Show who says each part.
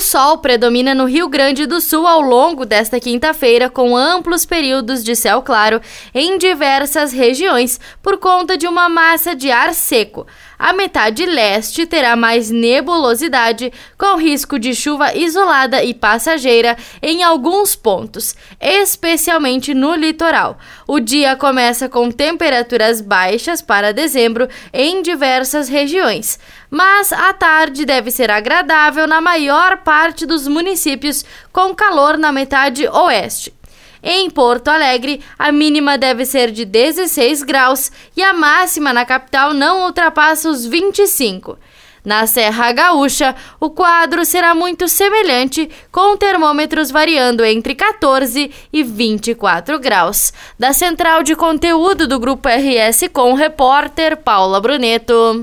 Speaker 1: O sol predomina no Rio Grande do Sul ao longo desta quinta-feira, com amplos períodos de céu claro em diversas regiões, por conta de uma massa de ar seco. A metade leste terá mais nebulosidade, com risco de chuva isolada e passageira em alguns pontos, especialmente no litoral. O dia começa com temperaturas baixas para dezembro em diversas regiões, mas a tarde deve ser agradável na maior parte dos municípios, com calor na metade oeste. Em Porto Alegre, a mínima deve ser de 16 graus e a máxima na capital não ultrapassa os 25. Na Serra Gaúcha, o quadro será muito semelhante, com termômetros variando entre 14 e 24 graus. Da central de conteúdo do Grupo RS com o repórter Paula Bruneto.